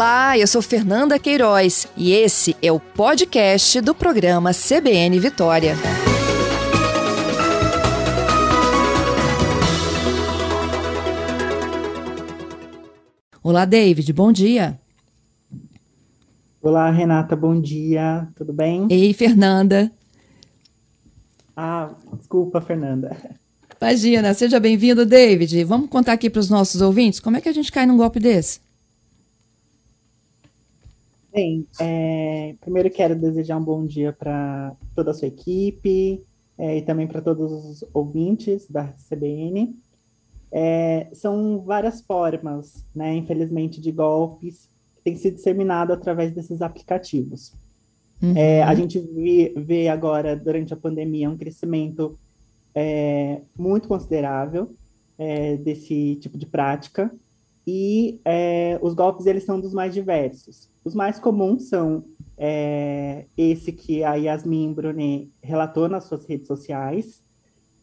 Olá, eu sou Fernanda Queiroz e esse é o podcast do programa CBN Vitória. Olá, David, bom dia. Olá, Renata, bom dia, tudo bem? Ei, Fernanda. Ah, desculpa, Fernanda. Imagina, seja bem-vindo, David. Vamos contar aqui para os nossos ouvintes como é que a gente cai num golpe desse? Bem, é, primeiro quero desejar um bom dia para toda a sua equipe é, e também para todos os ouvintes da CBN. É, são várias formas, né, infelizmente, de golpes que têm sido disseminados através desses aplicativos. Uhum. É, a gente vê, vê, agora, durante a pandemia, um crescimento é, muito considerável é, desse tipo de prática, e os golpes eles são dos mais diversos. Os mais comuns são é, esse que a Yasmin Brunet relatou nas suas redes sociais,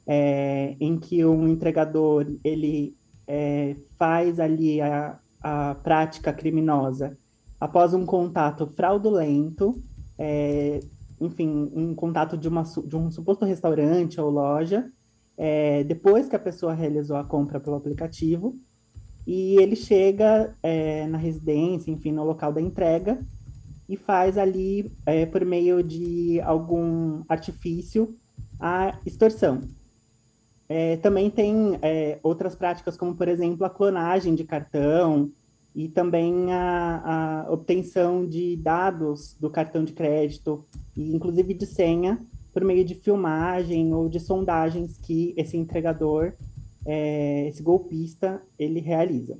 é, em que um entregador ele é, faz ali a, a prática criminosa após um contato fraudulento, é, enfim, um contato de, uma, de um suposto restaurante ou loja, é, depois que a pessoa realizou a compra pelo aplicativo, e ele chega é, na residência, enfim, no local da entrega, e faz ali, é, por meio de algum artifício, a extorsão. É, também tem é, outras práticas, como, por exemplo, a clonagem de cartão e também a, a obtenção de dados do cartão de crédito, e inclusive de senha, por meio de filmagem ou de sondagens que esse entregador é, esse golpista ele realiza.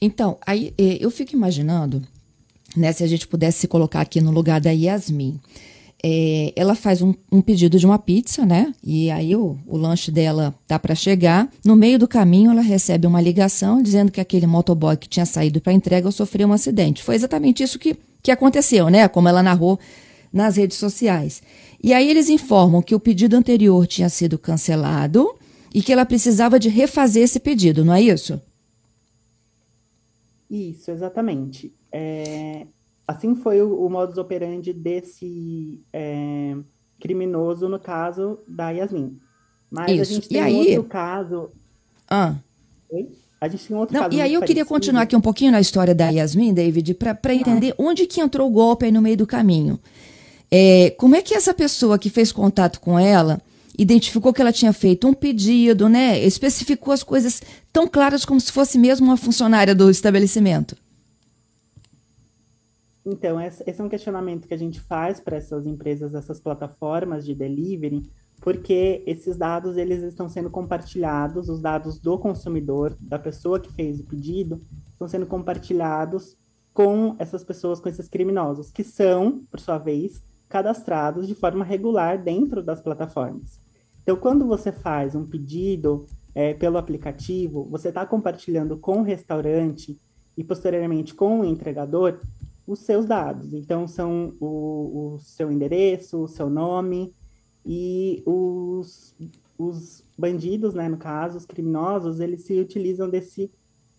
Então, aí é, eu fico imaginando, né, se a gente pudesse se colocar aqui no lugar da Yasmin. É, ela faz um, um, pedido de uma pizza, né? E aí o, o lanche dela tá para chegar. No meio do caminho, ela recebe uma ligação dizendo que aquele motoboy que tinha saído para entrega sofreu um acidente. Foi exatamente isso que, que aconteceu, né? Como ela narrou nas redes sociais. E aí eles informam que o pedido anterior tinha sido cancelado e que ela precisava de refazer esse pedido, não é isso? Isso, exatamente. É, assim foi o, o modus operandi desse é, criminoso no caso da Yasmin. Mas isso. a gente tem e aí... outro caso. Ah. Oi? A gente tem outro Não, caso. E aí eu queria continuar aqui um pouquinho na história da Yasmin, David, para entender ah. onde que entrou o golpe aí no meio do caminho. É, como é que essa pessoa que fez contato com ela identificou que ela tinha feito um pedido, né? Especificou as coisas tão claras como se fosse mesmo uma funcionária do estabelecimento? Então, esse é um questionamento que a gente faz para essas empresas, essas plataformas de delivery, porque esses dados eles estão sendo compartilhados, os dados do consumidor, da pessoa que fez o pedido, estão sendo compartilhados com essas pessoas, com esses criminosos, que são, por sua vez, cadastrados de forma regular dentro das plataformas. Então, quando você faz um pedido é, pelo aplicativo, você está compartilhando com o restaurante e posteriormente com o entregador os seus dados. Então, são o, o seu endereço, o seu nome e os, os bandidos, né, no caso, os criminosos, eles se utilizam desse,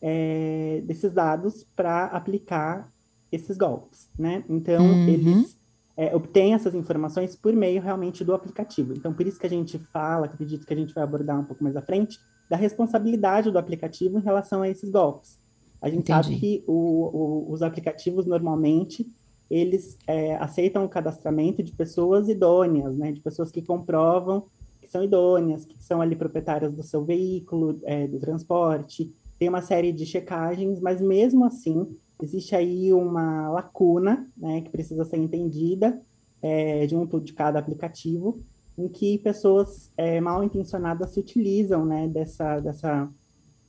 é, desses dados para aplicar esses golpes, né? Então, uhum. eles é, obtém essas informações por meio realmente do aplicativo. Então, por isso que a gente fala, acredito que a gente vai abordar um pouco mais à frente, da responsabilidade do aplicativo em relação a esses golpes. A gente Entendi. sabe que o, o, os aplicativos, normalmente, eles é, aceitam o cadastramento de pessoas idôneas, né, de pessoas que comprovam que são idôneas, que são ali proprietárias do seu veículo, é, do transporte, tem uma série de checagens, mas mesmo assim, existe aí uma lacuna, né, que precisa ser entendida é, junto de cada aplicativo, em que pessoas é, mal intencionadas se utilizam, né, dessa, dessa,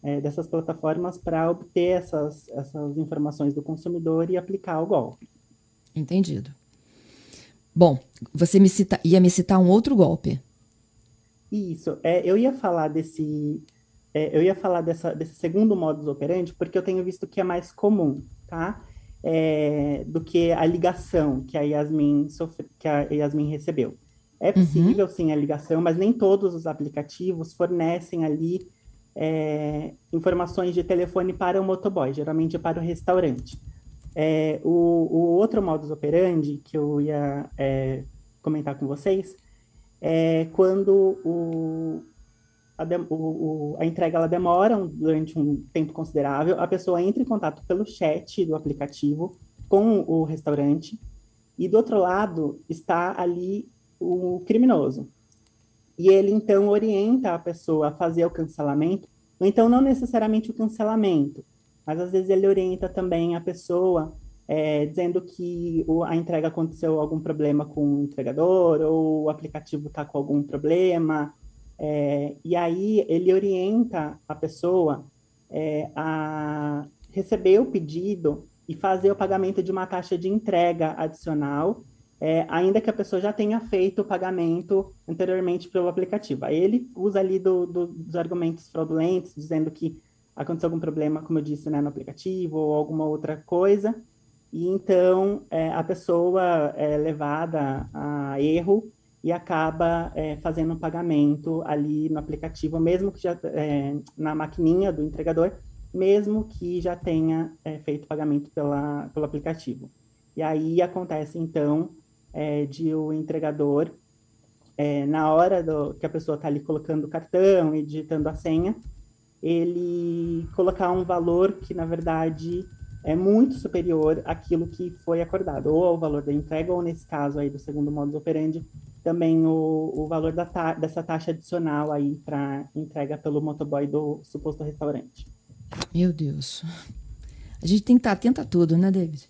é, dessas plataformas para obter essas, essas informações do consumidor e aplicar o golpe. Entendido. Bom, você me cita, ia me citar um outro golpe. Isso, é, eu ia falar desse, é, eu ia falar dessa, desse segundo modus operandi porque eu tenho visto que é mais comum, tá? É, do que a ligação que a Yasmin sofre, que a Yasmin recebeu. É uhum. possível uhum. sim a ligação, mas nem todos os aplicativos fornecem ali é, informações de telefone para o motoboy, geralmente para o restaurante. É, o, o, outro modus operandi que eu ia é, comentar com vocês é quando o, a, de, o, a entrega ela demora um, durante um tempo considerável, a pessoa entra em contato pelo chat do aplicativo com o restaurante, e do outro lado está ali o criminoso. E ele então orienta a pessoa a fazer o cancelamento, ou então não necessariamente o cancelamento, mas às vezes ele orienta também a pessoa é, dizendo que a entrega aconteceu algum problema com o entregador, ou o aplicativo está com algum problema, é, e aí ele orienta a pessoa é, a receber o pedido e fazer o pagamento de uma taxa de entrega adicional, é, ainda que a pessoa já tenha feito o pagamento anteriormente pelo aplicativo. Aí ele usa ali do, do, dos argumentos fraudulentos, dizendo que aconteceu algum problema, como eu disse, né, no aplicativo ou alguma outra coisa, e então é, a pessoa é levada a erro e acaba é, fazendo um pagamento ali no aplicativo, mesmo que já é, na maquininha do entregador, mesmo que já tenha é, feito pagamento pela, pelo aplicativo. E aí acontece então é, de o entregador, é, na hora do, que a pessoa está ali colocando o cartão e digitando a senha, ele colocar um valor que na verdade é muito superior àquilo que foi acordado, ou ao valor da entrega, ou nesse caso aí do segundo modus operandi, também o, o valor da ta dessa taxa adicional aí para entrega pelo motoboy do suposto restaurante. Meu Deus. A gente tem que estar atento a tudo, né, David?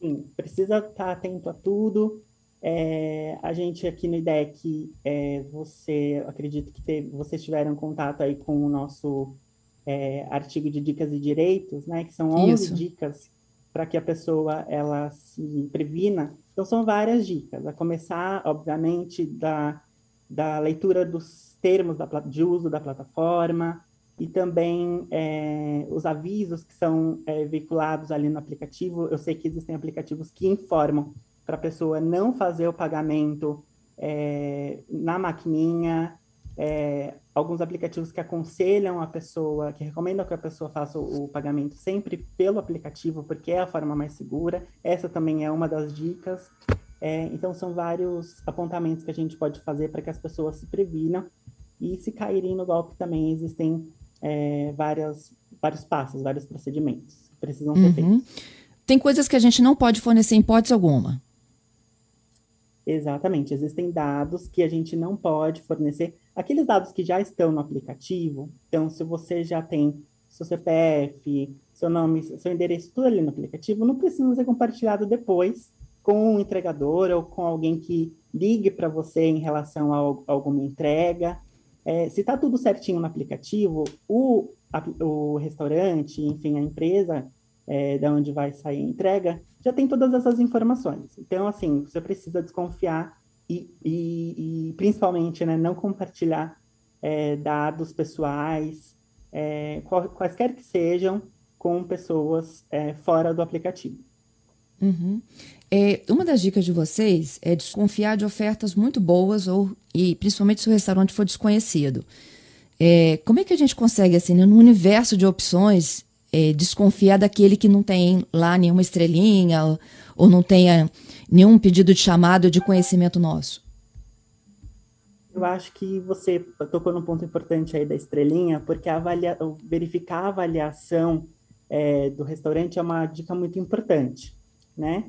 Sim, precisa estar atento a tudo. É, a gente aqui no IDEC, é, você, acredito que teve, vocês tiveram contato aí com o nosso é, artigo de dicas e direitos, né, que são 11 Isso. dicas para que a pessoa ela se previna. Então, são várias dicas, a começar, obviamente, da, da leitura dos termos da, de uso da plataforma e também é, os avisos que são é, veiculados ali no aplicativo. Eu sei que existem aplicativos que informam para a pessoa não fazer o pagamento é, na maquininha, é, alguns aplicativos que aconselham a pessoa, que recomendam que a pessoa faça o, o, pagamento sempre pelo aplicativo, porque é a forma mais segura. Essa também é uma das dicas. É, então, são vários apontamentos que a gente pode fazer para que as pessoas se previnam. E se caírem no golpe também existem é, várias, vários passos, vários procedimentos que precisam ser uhum. feitos. Tem coisas que a gente não pode fornecer em hipótese alguma. Exatamente, existem dados que a gente não pode fornecer. Aqueles dados que já estão no aplicativo, então se você já tem seu CPF, seu nome, seu endereço, tudo ali no aplicativo, não precisa ser compartilhado depois com o entregador ou com alguém que ligue para você em relação a, a alguma entrega. É, se está tudo certinho no aplicativo, o, a, o restaurante, enfim, a empresa é, da onde vai sair a entrega, já tem todas essas informações. Então, assim, você precisa desconfiar e, e, e principalmente, né, não compartilhar é, dados pessoais, é, quaisquer que sejam, com pessoas é, fora do aplicativo. Uhum. É, uma das dicas de vocês é desconfiar de ofertas muito boas ou e principalmente se o restaurante for desconhecido. É, como é que a gente consegue assim, né, no universo de opções, é, desconfiar daquele que não tem lá nenhuma estrelinha ou, não tenha nenhum pedido de chamado de conhecimento nosso? Eu acho que você tocou num ponto importante aí da estrelinha, porque avalia, verificar a avaliação é, do restaurante é uma dica muito importante, né?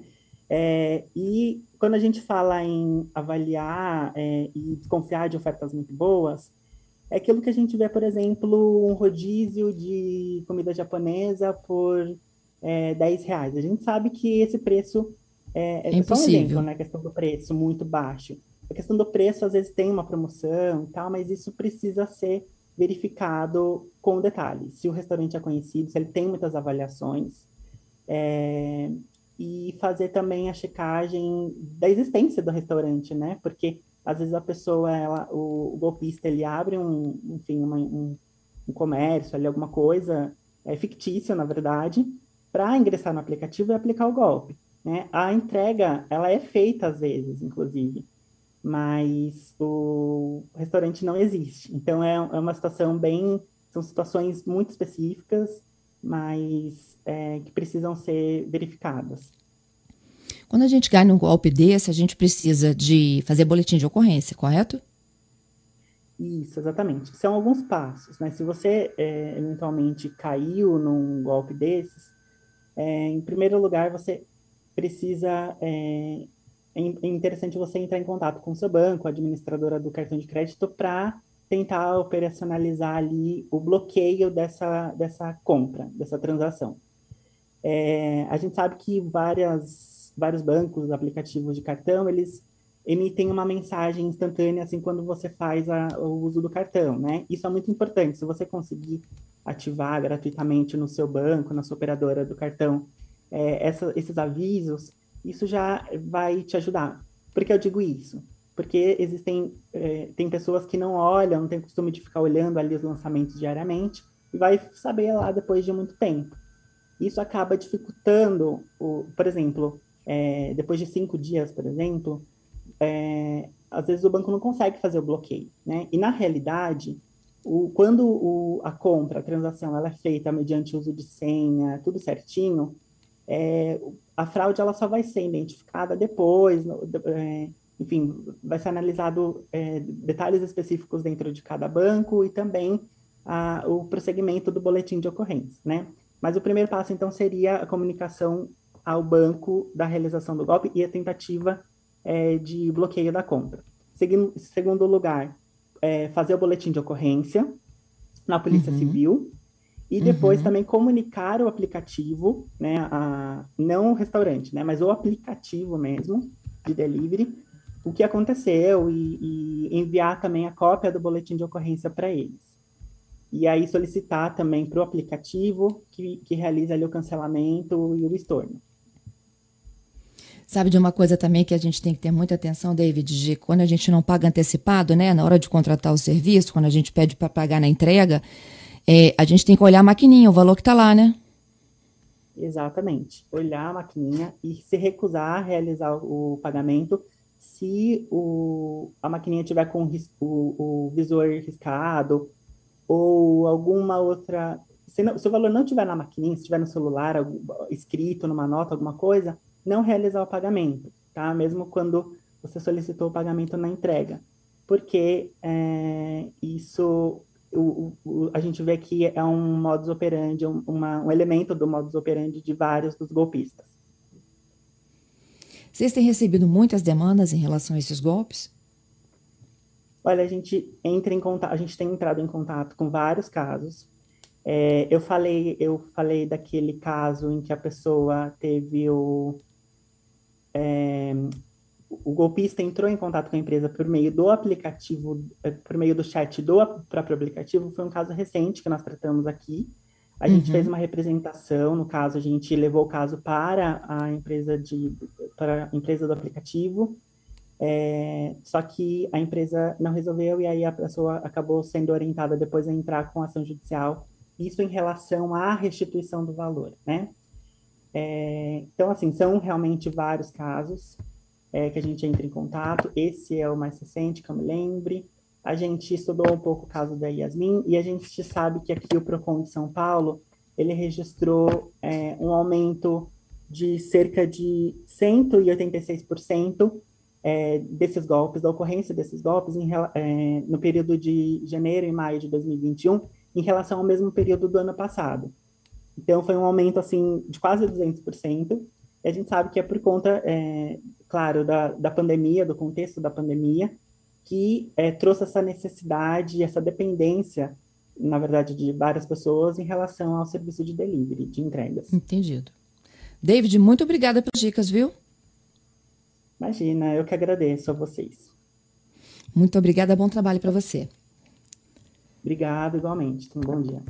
É, e quando a gente fala em avaliar é, e desconfiar de ofertas muito boas, é aquilo que a gente vê, por exemplo, um rodízio de comida japonesa por é, 10 reais. A gente sabe que esse preço é, é, é impossível. só um exemplo, né? A questão do preço muito baixo. A questão do preço, às vezes, tem uma promoção e tal, mas isso precisa ser verificado com detalhes. Se o restaurante é conhecido, se ele tem muitas avaliações, é, e fazer também a checagem da existência do restaurante, né? Porque às vezes a pessoa, ela, o, o golpista, ele abre um, enfim, uma, um, um, comércio, ali alguma coisa é fictícia, na verdade, para ingressar no aplicativo e aplicar o golpe. Né? A entrega, ela é feita às vezes, inclusive, mas o restaurante não existe. Então é, é uma situação bem, são situações muito específicas, mas é, que precisam ser verificadas. Quando a gente cai num golpe desse, a gente precisa de fazer boletim de ocorrência, correto? Isso, exatamente. São alguns passos, né? Se você é, eventualmente caiu num golpe desses, é, em primeiro lugar, você precisa. É, é interessante você entrar em contato com o seu banco, a administradora do cartão de crédito, para tentar operacionalizar ali o bloqueio dessa, dessa compra, dessa transação. É, a gente sabe que várias, vários bancos, aplicativos de cartão, eles emitem uma mensagem instantânea assim quando você faz a, o uso do cartão, né? Isso é muito importante. Se você conseguir ativar gratuitamente no seu banco, na sua operadora do cartão, é, essa, esses avisos, isso já vai te ajudar. Por que eu digo isso? Porque existem é, tem pessoas que não olham, não tem costume de ficar olhando ali os lançamentos diariamente e vai saber lá depois de muito tempo. Isso acaba dificultando, o, por exemplo, é, depois de cinco dias, por exemplo, é, às vezes o banco não consegue fazer o bloqueio, né? E na realidade, o, quando o, a compra, a transação, ela é feita mediante uso de senha, tudo certinho, é, a fraude ela só vai ser identificada depois, no, é, enfim, vai ser analisado é, detalhes específicos dentro de cada banco e também a, o prosseguimento do boletim de ocorrência, né? Mas o primeiro passo, então, seria a comunicação ao banco da realização do golpe e a tentativa é, de bloqueio da compra. Segundo, segundo lugar, é, fazer o boletim de ocorrência na Polícia uhum. Civil e depois uhum. também comunicar o aplicativo, né, a, não o restaurante, né, mas o aplicativo mesmo de delivery, o que aconteceu e, e enviar também a cópia do boletim de ocorrência para eles. E aí solicitar também para o aplicativo que, que realiza ali o cancelamento e o estorno. Sabe de uma coisa também que a gente tem que ter muita atenção, David, de quando a gente não paga antecipado, né? Na hora de contratar o serviço, quando a gente pede para pagar na entrega, é, a gente tem que olhar a maquininha, o valor que está lá, né? Exatamente. Olhar a maquininha e se recusar a realizar o pagamento se o, a maquininha tiver com o, o visor riscado ou alguma outra. Se, não, se, o valor não estiver na maquininha, se estiver no celular, escrito numa nota, alguma coisa, não realizar o pagamento, tá? Mesmo quando você solicitou o pagamento na entrega. Porque é, isso o, o, a gente vê que é um modus operandi, um, uma, um elemento do modus operandi de vários dos golpistas. Vocês têm recebido muitas demandas em relação a esses golpes? Olha, a gente entra em contato, a gente tem entrado em contato com vários casos. É, eu falei, eu falei daquele caso em que a pessoa teve o é, o golpista entrou em contato com a empresa por meio do aplicativo, é, por meio do chat do próprio aplicativo, foi um caso recente que nós tratamos aqui. A uhum. gente fez uma representação, no caso, a gente levou o caso para a empresa de para a empresa do aplicativo. É, só que a empresa não resolveu e aí a pessoa acabou sendo orientada depois a entrar com ação judicial. Isso em relação à restituição do valor, né? É, então, assim, são realmente vários casos é, que a gente entra em contato. Esse é o mais recente, que eu me lembre. A gente estudou um pouco o caso da Yasmin e a gente sabe que aqui o PROCON de São Paulo, ele registrou é, um aumento de cerca de 186% é, desses golpes, da ocorrência desses golpes em, é, no período de janeiro e maio de 2021, em relação ao mesmo período do ano passado. Então, foi um aumento, assim, de quase 200%, e a gente sabe que é por conta, é, claro, da, da pandemia, do contexto da pandemia, que é, trouxe essa necessidade, essa dependência, na verdade, de várias pessoas em relação ao serviço de delivery, de entregas. Entendido. David, muito obrigada pelas dicas, viu? Imagina, eu que agradeço a vocês. Muito obrigada, bom trabalho para você. Obrigado, igualmente. Um bom dia.